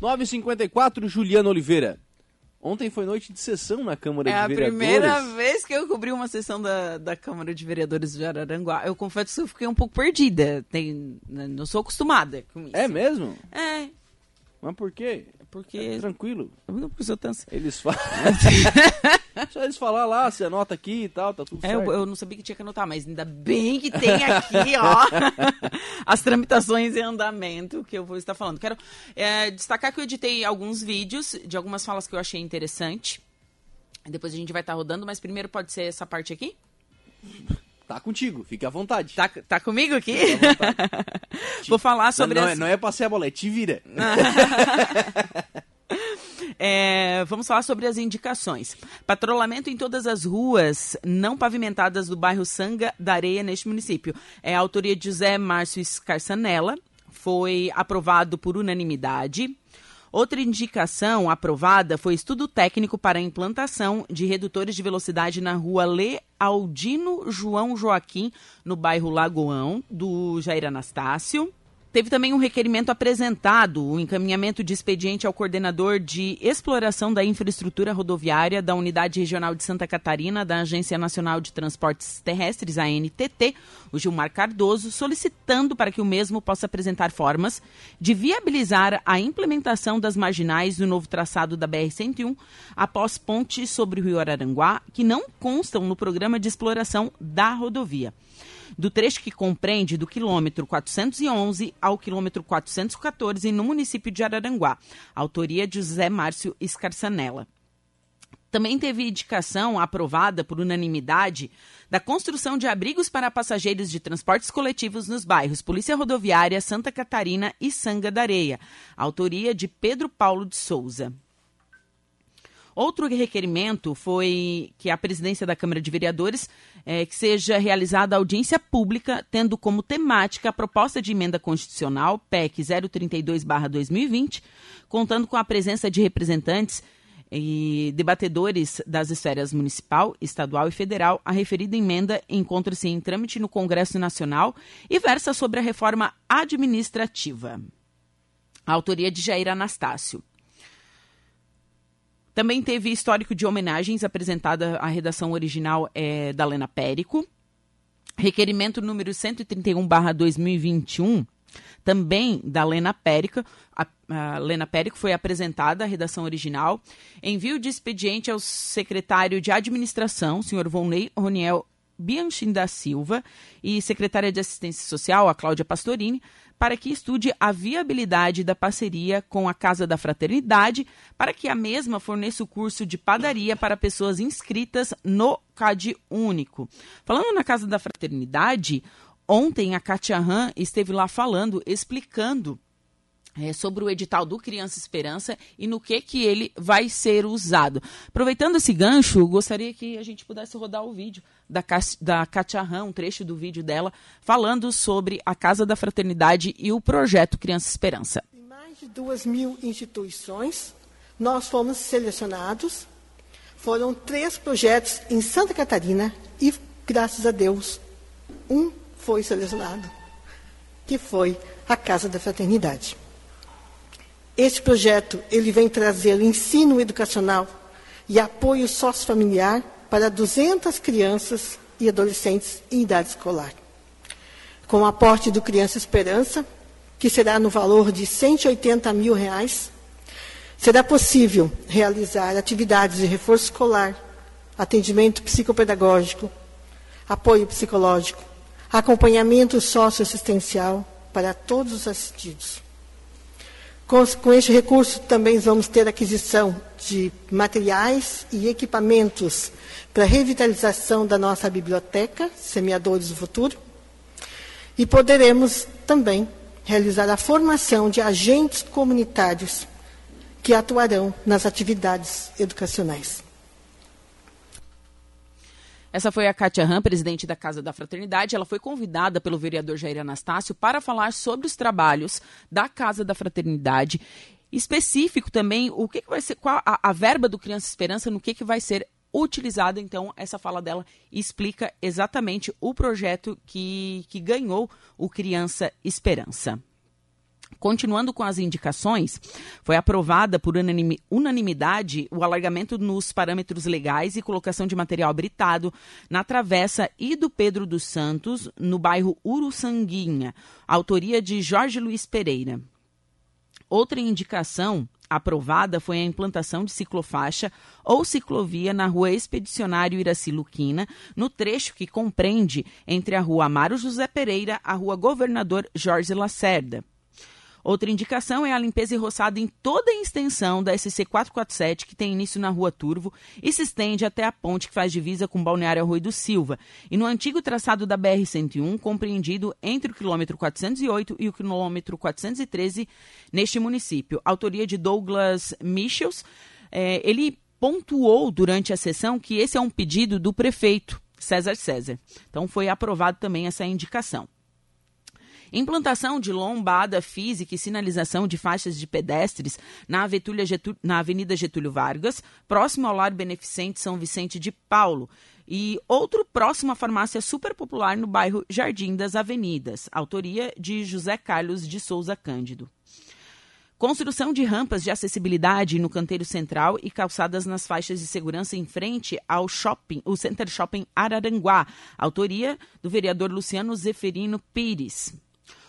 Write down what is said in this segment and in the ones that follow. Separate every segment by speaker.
Speaker 1: 9h54, Juliana Oliveira. Ontem foi noite de sessão na Câmara
Speaker 2: é
Speaker 1: de Vereadores.
Speaker 2: É a primeira vez que eu cobri uma sessão da, da Câmara de Vereadores de Araranguá. Eu confesso que eu fiquei um pouco perdida. Tem, né, não sou acostumada com isso.
Speaker 1: É mesmo?
Speaker 2: É.
Speaker 1: Mas por quê?
Speaker 2: Porque...
Speaker 1: É tranquilo.
Speaker 2: Não precisa tanto.
Speaker 1: Eles falam... Só eles falar lá, você anota aqui e tal, tá tudo
Speaker 2: é,
Speaker 1: certo.
Speaker 2: Eu, eu, não sabia que tinha que anotar, mas ainda bem que tem aqui, ó, as tramitações em andamento que eu vou estar falando. Quero é, destacar que eu editei alguns vídeos de algumas falas que eu achei interessante. Depois a gente vai estar rodando, mas primeiro pode ser essa parte aqui?
Speaker 1: Tá contigo, fique à vontade.
Speaker 2: Tá, tá comigo aqui? Vou falar sobre.
Speaker 1: Não,
Speaker 2: as...
Speaker 1: é, não é pra ser a bola, é te vira.
Speaker 2: É, vamos falar sobre as indicações. Patrulhamento em todas as ruas não pavimentadas do bairro Sanga da Areia, neste município. É a autoria de José Márcio Scarsanella. Foi aprovado por unanimidade. Outra indicação aprovada foi estudo técnico para a implantação de redutores de velocidade na rua Lealdino João Joaquim, no bairro Lagoão, do Jair Anastácio. Teve também um requerimento apresentado, o um encaminhamento de expediente ao coordenador de exploração da infraestrutura rodoviária da Unidade Regional de Santa Catarina, da Agência Nacional de Transportes Terrestres, a NTT, o Gilmar Cardoso, solicitando para que o mesmo possa apresentar formas de viabilizar a implementação das marginais do novo traçado da BR-101 após pontes sobre o Rio Araranguá, que não constam no programa de exploração da rodovia do trecho que compreende do quilômetro 411 ao quilômetro 414 no município de Araranguá. Autoria de José Márcio Escarçanella. Também teve indicação aprovada por unanimidade da construção de abrigos para passageiros de transportes coletivos nos bairros Polícia Rodoviária, Santa Catarina e Sanga da Areia. Autoria de Pedro Paulo de Souza. Outro requerimento foi que a presidência da Câmara de Vereadores é, que seja realizada audiência pública, tendo como temática a proposta de emenda constitucional PEC 032/2020, contando com a presença de representantes e debatedores das esferas municipal, estadual e federal. A referida emenda encontra-se em trâmite no Congresso Nacional e versa sobre a reforma administrativa. A autoria de Jair Anastácio. Também teve histórico de homenagens apresentada à redação original é, da Lena Périco. Requerimento número 131/2021, também da Lena Périco. A, a Lena Périco foi apresentada à redação original. Envio de expediente ao secretário de Administração, senhor Vonley Roniel Bianchin da Silva, e secretária de Assistência Social, a Cláudia Pastorini, para que estude a viabilidade da parceria com a Casa da Fraternidade, para que a mesma forneça o curso de padaria para pessoas inscritas no CAD Único. Falando na Casa da Fraternidade, ontem a Katia Han esteve lá falando, explicando é, sobre o edital do Criança Esperança e no que que ele vai ser usado. Aproveitando esse gancho, gostaria que a gente pudesse rodar o vídeo da, da Katia um trecho do vídeo dela, falando sobre a Casa da Fraternidade e o projeto Criança Esperança.
Speaker 3: Em mais de duas mil instituições, nós fomos selecionados. Foram três projetos em Santa Catarina e, graças a Deus, um foi selecionado, que foi a Casa da Fraternidade. Este projeto ele vem trazer ensino educacional e apoio sociofamiliar para 200 crianças e adolescentes em idade escolar. Com o aporte do Criança Esperança, que será no valor de 180 mil reais, será possível realizar atividades de reforço escolar, atendimento psicopedagógico, apoio psicológico, acompanhamento socioassistencial para todos os assistidos. Com, com este recurso também vamos ter aquisição de materiais e equipamentos para a revitalização da nossa biblioteca, Semeadores do Futuro, e poderemos também realizar a formação de agentes comunitários que atuarão nas atividades educacionais.
Speaker 2: Essa foi a Kátia Ram, presidente da Casa da Fraternidade. Ela foi convidada pelo vereador Jair Anastácio para falar sobre os trabalhos da Casa da Fraternidade. Específico também, o que, que vai ser, qual a, a, verba do Criança Esperança, no que, que vai ser utilizada. Então, essa fala dela explica exatamente o projeto que, que ganhou o Criança Esperança. Continuando com as indicações, foi aprovada por unanimidade o alargamento nos parâmetros legais e colocação de material britado na Travessa e do Pedro dos Santos, no bairro Uruçanguinha, autoria de Jorge Luiz Pereira. Outra indicação aprovada foi a implantação de ciclofaixa ou ciclovia na rua Expedicionário Iraci Luquina, no trecho que compreende entre a rua Amaro José Pereira a rua Governador Jorge Lacerda. Outra indicação é a limpeza e roçada em toda a extensão da SC 447, que tem início na Rua Turvo e se estende até a ponte que faz divisa com Balneário Arroio do Silva, e no antigo traçado da BR-101, compreendido entre o quilômetro 408 e o quilômetro 413, neste município. Autoria de Douglas Michels. É, ele pontuou durante a sessão que esse é um pedido do prefeito César César. Então foi aprovado também essa indicação. Implantação de lombada física e sinalização de faixas de pedestres na, na Avenida Getúlio Vargas, próximo ao Lar Beneficente São Vicente de Paulo. E outro próximo à farmácia super popular no bairro Jardim das Avenidas, autoria de José Carlos de Souza Cândido. Construção de rampas de acessibilidade no canteiro central e calçadas nas faixas de segurança em frente ao shopping, o Center Shopping Araranguá, autoria do vereador Luciano Zeferino Pires.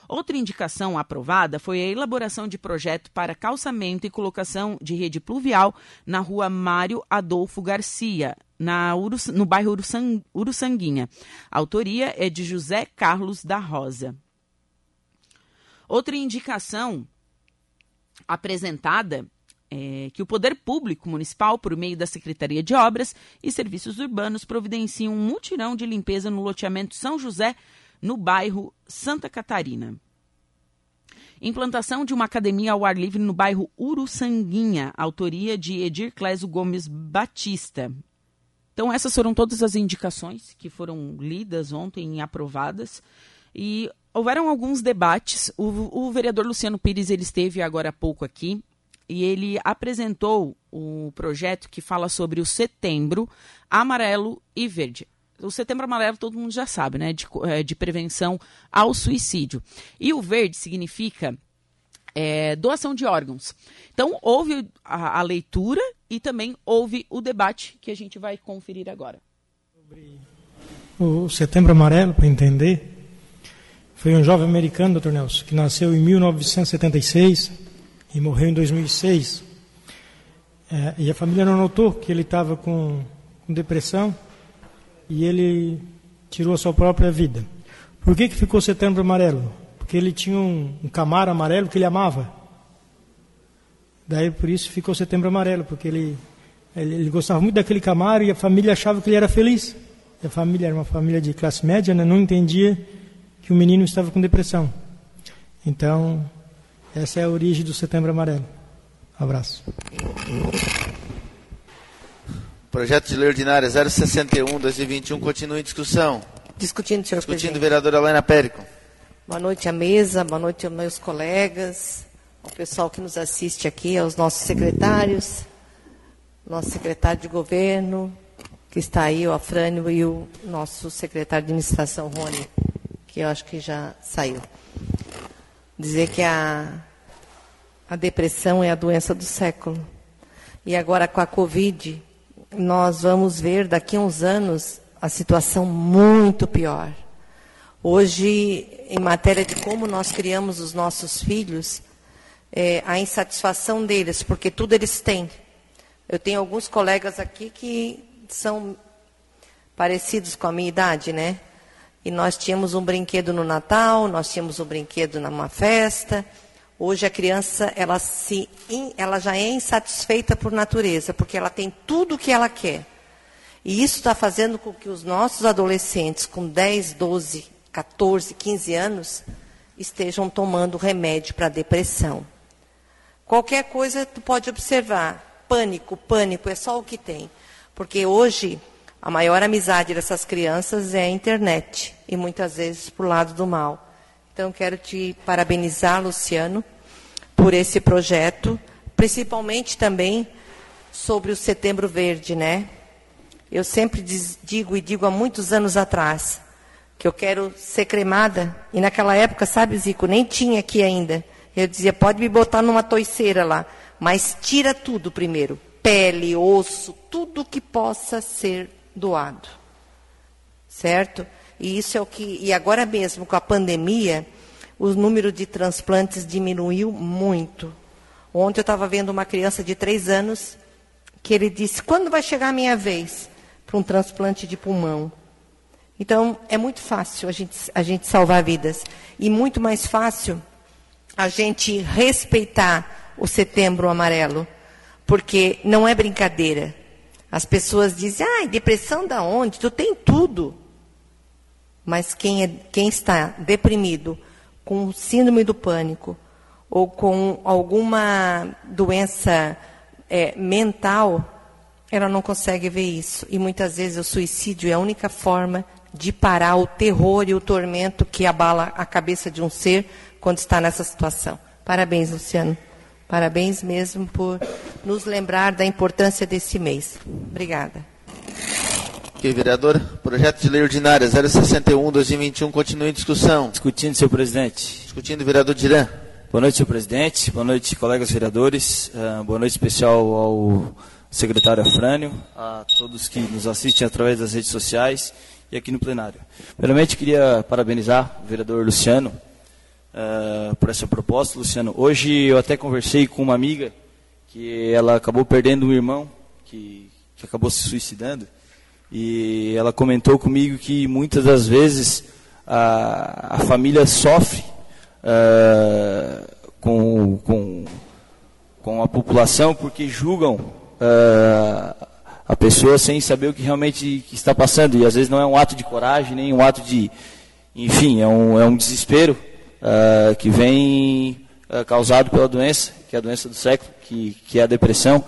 Speaker 2: Outra indicação aprovada foi a elaboração de projeto para calçamento e colocação de rede pluvial na rua Mário Adolfo Garcia, na no bairro Uruçang, Uruçanguinha. A autoria é de José Carlos da Rosa. Outra indicação apresentada é que o poder público municipal, por meio da Secretaria de Obras e Serviços Urbanos, providencie um mutirão de limpeza no loteamento São José no bairro Santa Catarina. Implantação de uma academia ao ar livre no bairro Uruçanguinha, autoria de Edir Clésio Gomes Batista. Então, essas foram todas as indicações que foram lidas ontem e aprovadas. E houveram alguns debates. O, o vereador Luciano Pires ele esteve agora há pouco aqui e ele apresentou o projeto que fala sobre o setembro amarelo e verde o setembro amarelo todo mundo já sabe, né? De, é, de prevenção ao suicídio. E o verde significa é, doação de órgãos. Então, houve a, a, leitura e também houve o debate que a gente vai conferir agora.
Speaker 4: Sobre o setembro amarelo, para entender, foi um jovem americano, doutor Nelson, que nasceu em 1976 e morreu em 2006. É, e a família não notou que ele estava com, com depressão e ele tirou a sua própria vida. Por que, que ficou Setembro Amarelo? Porque ele tinha um, um Camaro amarelo que ele amava. Daí por isso ficou Setembro Amarelo, porque ele, ele, ele, gostava muito daquele Camaro e a família achava que ele era feliz. E a família era uma família de classe média, né? não entendia que o menino estava com depressão. Então, essa é a origem do Setembro Amarelo. Abraço.
Speaker 5: Projeto de lei ordinária 061, 2021, continua em discussão.
Speaker 6: Discutindo, senhor
Speaker 5: Discutindo,
Speaker 6: presidente.
Speaker 5: vereadora Helena Périco.
Speaker 6: Boa noite à mesa, boa noite aos meus colegas, ao pessoal que nos assiste aqui, aos nossos secretários, nosso secretário de governo, que está aí, o Afrânio, e o nosso secretário de administração, Rony, que eu acho que já saiu. Dizer que a, a depressão é a doença do século. E agora com a Covid, nós vamos ver daqui a uns anos a situação muito pior. Hoje, em matéria de como nós criamos os nossos filhos, é, a insatisfação deles, porque tudo eles têm. Eu tenho alguns colegas aqui que são parecidos com a minha idade, né? E nós tínhamos um brinquedo no Natal, nós tínhamos um brinquedo numa festa, Hoje a criança ela, se, ela já é insatisfeita por natureza, porque ela tem tudo o que ela quer. E isso está fazendo com que os nossos adolescentes com 10, 12, 14, 15 anos estejam tomando remédio para depressão. Qualquer coisa tu pode observar. Pânico, pânico, é só o que tem. Porque hoje a maior amizade dessas crianças é a internet. E muitas vezes por lado do mal. Então, quero te parabenizar, Luciano, por esse projeto, principalmente também sobre o Setembro Verde, né? Eu sempre diz, digo e digo há muitos anos atrás que eu quero ser cremada, e naquela época, sabe, Zico, nem tinha aqui ainda. Eu dizia, pode me botar numa toiceira lá, mas tira tudo primeiro. Pele, osso, tudo que possa ser doado. Certo? E isso é o que. E agora mesmo, com a pandemia, o número de transplantes diminuiu muito. Ontem eu estava vendo uma criança de três anos que ele disse: quando vai chegar a minha vez para um transplante de pulmão? Então, é muito fácil a gente, a gente salvar vidas. E muito mais fácil a gente respeitar o setembro amarelo. Porque não é brincadeira. As pessoas dizem, ah, depressão da onde? Tu tem tudo. Mas quem, é, quem está deprimido, com síndrome do pânico, ou com alguma doença é, mental, ela não consegue ver isso. E muitas vezes o suicídio é a única forma de parar o terror e o tormento que abala a cabeça de um ser quando está nessa situação. Parabéns, Luciano. Parabéns mesmo por nos lembrar da importância desse mês. Obrigada.
Speaker 5: Ok, vereador. Projeto de lei ordinária 061 2021 continua em discussão.
Speaker 7: Discutindo, senhor presidente.
Speaker 5: Discutindo, vereador Dirã.
Speaker 7: Boa noite, senhor presidente. Boa noite, colegas vereadores. Uh, boa noite especial ao secretário Afrânio, a todos que nos assistem através das redes sociais e aqui no plenário. Primeiramente, queria parabenizar o vereador Luciano uh, por essa proposta. Luciano, hoje eu até conversei com uma amiga que ela acabou perdendo um irmão que, que acabou se suicidando. E ela comentou comigo que muitas das vezes a, a família sofre uh, com, com, com a população porque julgam uh, a pessoa sem saber o que realmente está passando. E às vezes não é um ato de coragem, nem um ato de. Enfim, é um, é um desespero uh, que vem uh, causado pela doença, que é a doença do século, que, que é a depressão.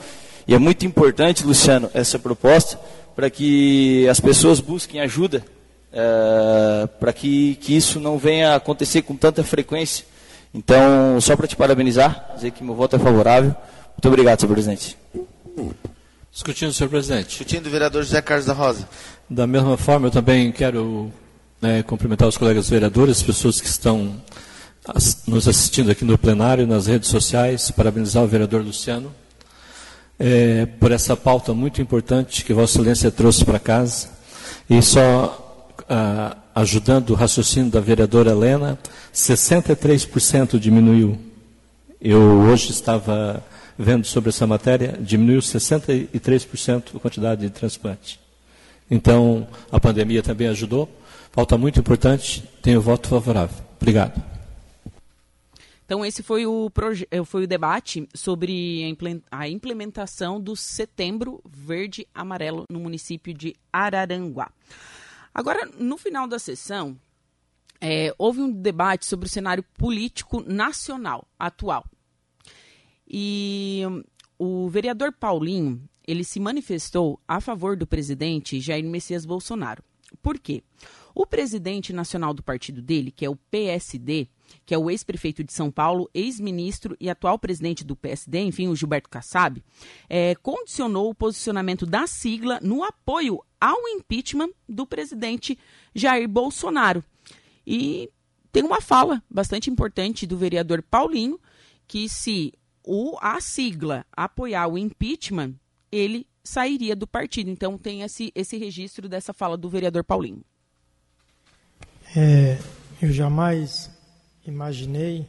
Speaker 7: E é muito importante, Luciano, essa proposta, para que as pessoas busquem ajuda, uh, para que, que isso não venha a acontecer com tanta frequência. Então, só para te parabenizar, dizer que meu voto é favorável. Muito obrigado, senhor presidente.
Speaker 8: Discutindo, senhor presidente.
Speaker 5: Discutindo, o vereador José Carlos da Rosa.
Speaker 8: Da mesma forma, eu também quero né, cumprimentar os colegas vereadores, as pessoas que estão nos assistindo aqui no plenário, nas redes sociais, parabenizar o vereador Luciano é, por essa pauta muito importante que Vossa Excelência trouxe para casa. E só ah, ajudando o raciocínio da vereadora Helena, 63% diminuiu. Eu hoje estava vendo sobre essa matéria, diminuiu 63% a quantidade de transplante. Então, a pandemia também ajudou. Falta muito importante, tenho voto favorável. Obrigado.
Speaker 2: Então, esse foi o, eh, foi o debate sobre a implementação do Setembro Verde-Amarelo no município de Araranguá. Agora, no final da sessão, é, houve um debate sobre o cenário político nacional atual. E o vereador Paulinho, ele se manifestou a favor do presidente Jair Messias Bolsonaro. Por quê? O presidente nacional do partido dele, que é o PSD, que é o ex-prefeito de São Paulo, ex-ministro e atual presidente do PSD, enfim, o Gilberto Kassab, é, condicionou o posicionamento da sigla no apoio ao impeachment do presidente Jair Bolsonaro. E tem uma fala bastante importante do vereador Paulinho, que se o, a sigla apoiar o impeachment, ele sairia do partido. Então tem esse, esse registro dessa fala do vereador Paulinho.
Speaker 4: É, eu jamais imaginei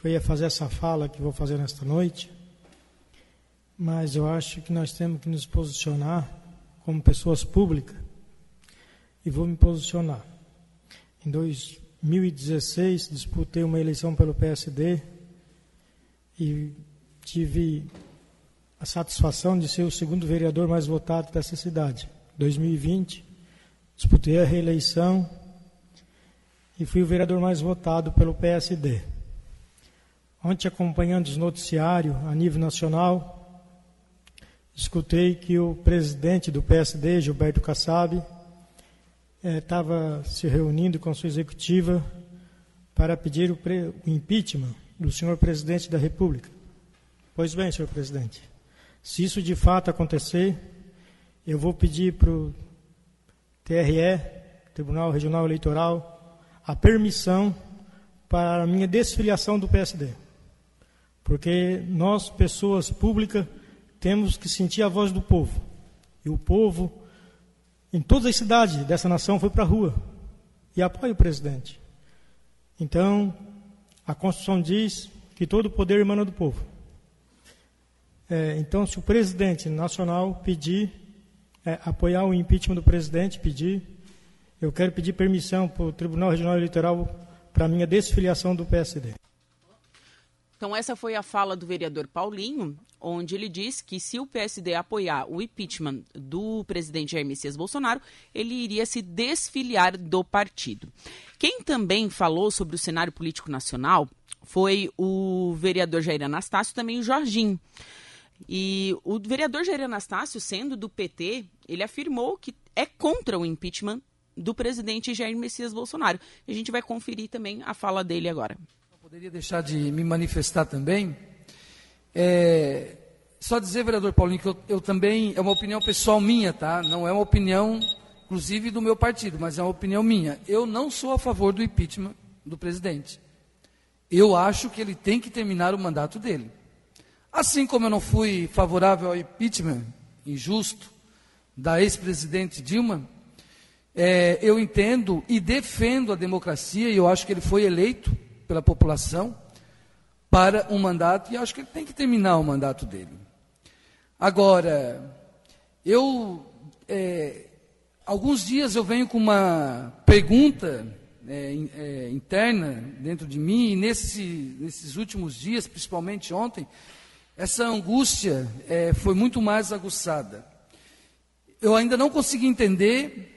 Speaker 4: que eu ia fazer essa fala que vou fazer nesta noite, mas eu acho que nós temos que nos posicionar como pessoas públicas e vou me posicionar. Em 2016 disputei uma eleição pelo PSD e tive a satisfação de ser o segundo vereador mais votado dessa cidade. 2020, disputei a reeleição e fui o vereador mais votado pelo PSD. Ontem, acompanhando os noticiários a nível nacional, escutei que o presidente do PSD, Gilberto Kassab, estava eh, se reunindo com sua executiva para pedir o, o impeachment do senhor presidente da República. Pois bem, senhor presidente, se isso de fato acontecer, eu vou pedir para o TRE, Tribunal Regional Eleitoral, a permissão para a minha desfiliação do PSD. Porque nós, pessoas públicas, temos que sentir a voz do povo. E o povo, em todas as cidades dessa nação, foi para a rua e apoia o presidente. Então, a Constituição diz que todo o poder emana do povo. É, então, se o presidente nacional pedir, é, apoiar o impeachment do presidente, pedir, eu quero pedir permissão para o Tribunal Regional Eleitoral para minha desfiliação do PSD.
Speaker 2: Então, essa foi a fala do vereador Paulinho, onde ele diz que se o PSD apoiar o impeachment do presidente Jair Messias Bolsonaro, ele iria se desfiliar do partido. Quem também falou sobre o cenário político nacional foi o vereador Jair Anastácio, também o Jorginho. E o vereador Jair Anastácio, sendo do PT, ele afirmou que é contra o impeachment do presidente Jair Messias Bolsonaro. A gente vai conferir também a fala dele agora
Speaker 9: poderia deixar de me manifestar também. É, só dizer, vereador Paulinho, que eu, eu, também, é uma opinião pessoal minha, tá? Não é uma opinião, inclusive, do meu partido, mas é uma opinião minha. Eu não sou a favor do impeachment do presidente. Eu acho que ele tem que terminar o mandato dele. Assim como eu não fui favorável ao impeachment injusto da ex-presidente Dilma, é, eu entendo e defendo a democracia, e eu acho que ele foi eleito pela população para um mandato e acho que ele tem que terminar o mandato dele. Agora, eu é, alguns dias eu venho com uma pergunta é, é, interna dentro de mim e nesse, nesses últimos dias, principalmente ontem, essa angústia é, foi muito mais aguçada. Eu ainda não consegui entender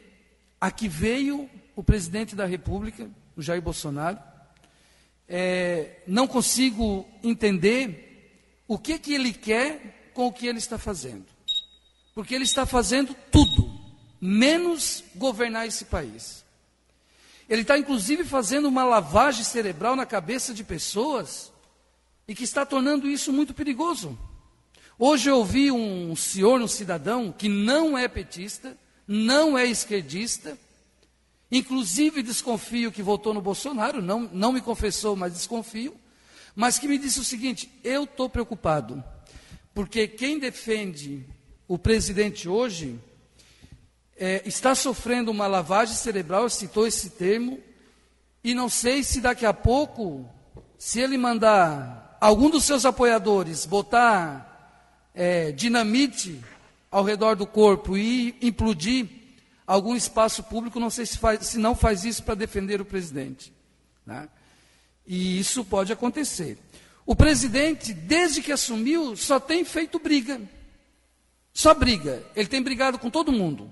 Speaker 9: a que veio o presidente da República, o Jair Bolsonaro, é, não consigo entender o que, que ele quer com o que ele está fazendo. Porque ele está fazendo tudo, menos governar esse país. Ele está, inclusive, fazendo uma lavagem cerebral na cabeça de pessoas e que está tornando isso muito perigoso. Hoje eu ouvi um senhor, um cidadão, que não é petista, não é esquerdista, Inclusive desconfio que votou no Bolsonaro, não, não me confessou, mas desconfio. Mas que me disse o seguinte: eu estou preocupado, porque quem defende o presidente hoje é, está sofrendo uma lavagem cerebral, citou esse termo, e não sei se daqui a pouco, se ele mandar algum dos seus apoiadores botar é, dinamite ao redor do corpo e implodir algum espaço público, não sei se, faz, se não faz isso para defender o presidente. Né? E isso pode acontecer. O presidente, desde que assumiu, só tem feito briga. Só briga. Ele tem brigado com todo mundo.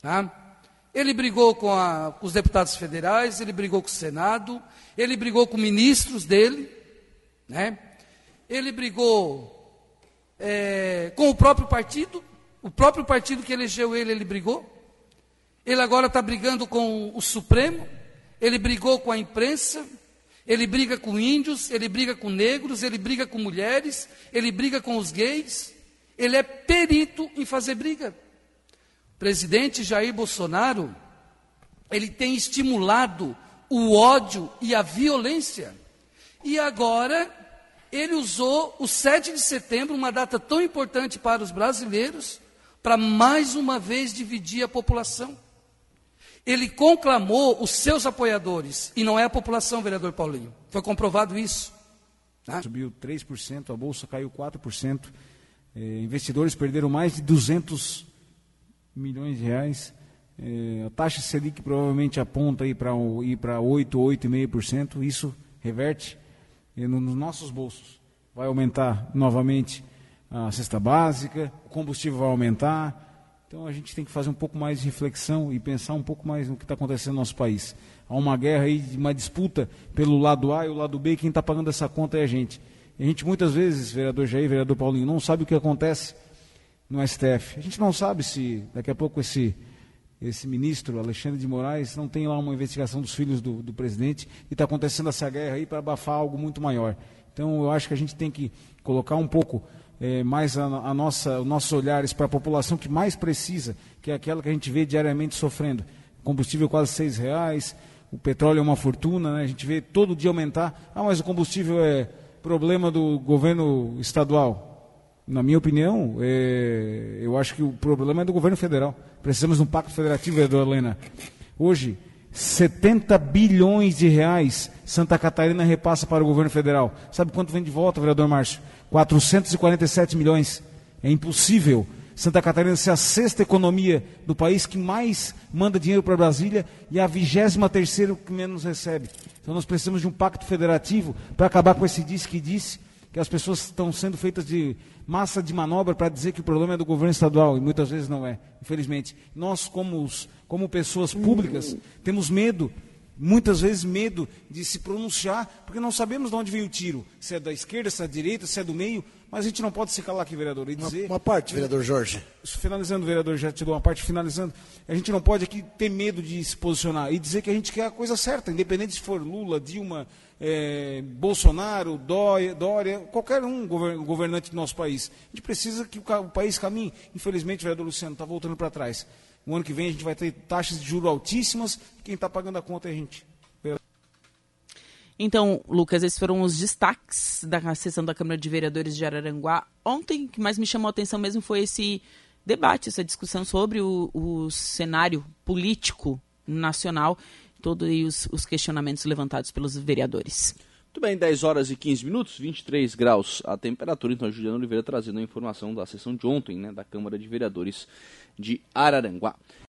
Speaker 9: Tá? Ele brigou com, a, com, os deputados federais, ele brigou com o Senado, ele brigou com ministros dele, né? ele brigou é, com o próprio partido, o próprio partido que elegeu ele, ele brigou. Ele agora está brigando com o Supremo, ele brigou com a imprensa, ele briga com índios, ele briga com negros, ele briga com mulheres, ele briga com os gays. Ele é perito em fazer briga. O presidente Jair Bolsonaro, ele tem estimulado o ódio e a violência. E agora ele usou o 7 de setembro, uma data tão importante para os brasileiros, para mais uma vez dividir a população. Ele conclamou os seus apoiadores, e não é a população, vereador Paulinho. Foi comprovado isso.
Speaker 10: Tá? Subiu 3%, a bolsa caiu 4%. É, investidores perderam mais de 200 milhões de reais. É, a taxa Selic provavelmente aponta para ir para 8, 8,5%. Isso reverte é, nos nossos bolsos. Vai aumentar novamente a cesta básica, o combustível vai aumentar, então a gente tem que fazer um pouco mais de reflexão e pensar um pouco mais no que está acontecendo no nosso país. Há uma guerra aí, uma disputa pelo lado A e o lado B, e quem está pagando essa conta é a gente. E a gente muitas vezes, vereador Jair, vereador Paulinho, não sabe o que acontece no STF. A gente não sabe se daqui a pouco esse, esse ministro, Alexandre de Moraes, não tem lá uma investigação dos filhos do, do presidente e está acontecendo essa guerra aí para abafar algo muito maior. Então eu acho que a gente tem que colocar um pouco é, mais a, a nossa, os nossos olhares para a população que mais precisa, que é aquela que a gente vê diariamente sofrendo. Combustível quase seis reais, o petróleo é uma fortuna, né? a gente vê todo dia aumentar. Ah, mas o combustível é, problema do governo estadual? Na minha opinião, é, eu acho que o problema é do governo federal. Precisamos de um pacto federativo, vereador Helena. Hoje, 70 bilhões de reais Santa Catarina repassa para o governo federal. Sabe quanto vem de volta, vereador Márcio? 447 milhões. É impossível Santa Catarina ser a sexta economia do país que mais manda dinheiro para Brasília e a vigésima terceira que menos recebe. Então nós precisamos de um pacto federativo para acabar com esse disse que disse que as pessoas estão sendo feitas de massa de manobra para dizer que o problema é do governo estadual, e muitas vezes não é, infelizmente. Nós, como, os, como pessoas públicas, temos medo, muitas vezes medo de se pronunciar, porque não sabemos de onde vem o tiro, se é da esquerda, se é da direita, se é do meio, mas a gente não pode se calar aqui, vereador, e dizer...
Speaker 11: Uma, uma parte, vereador Jorge.
Speaker 10: Finalizando, vereador, já te dou uma parte, finalizando, a gente não pode aqui ter medo de se posicionar e dizer que a gente quer a coisa certa, independente se for Lula, Dilma, é, Bolsonaro, Dória, Dória, qualquer um governante do nosso país. A gente precisa que o, o país caminhe. Infelizmente, vereador Luciano está voltando para trás. O ano que vem a gente vai ter taxas de juros altíssimas e quem está pagando a conta é a gente.
Speaker 2: Então, Lucas, esses foram os destaques da sessão da Câmara de Vereadores de Araranguá. Ontem, o que mais me chamou a atenção mesmo foi esse debate, essa discussão sobre o, o cenário político nacional todos os, os questionamentos levantados pelos vereadores.
Speaker 1: Muito bem, 10 horas e 15 minutos, 23 graus a temperatura. Então, Juliana Oliveira trazendo a informação da sessão de ontem, né, da Câmara de Vereadores de Araranguá.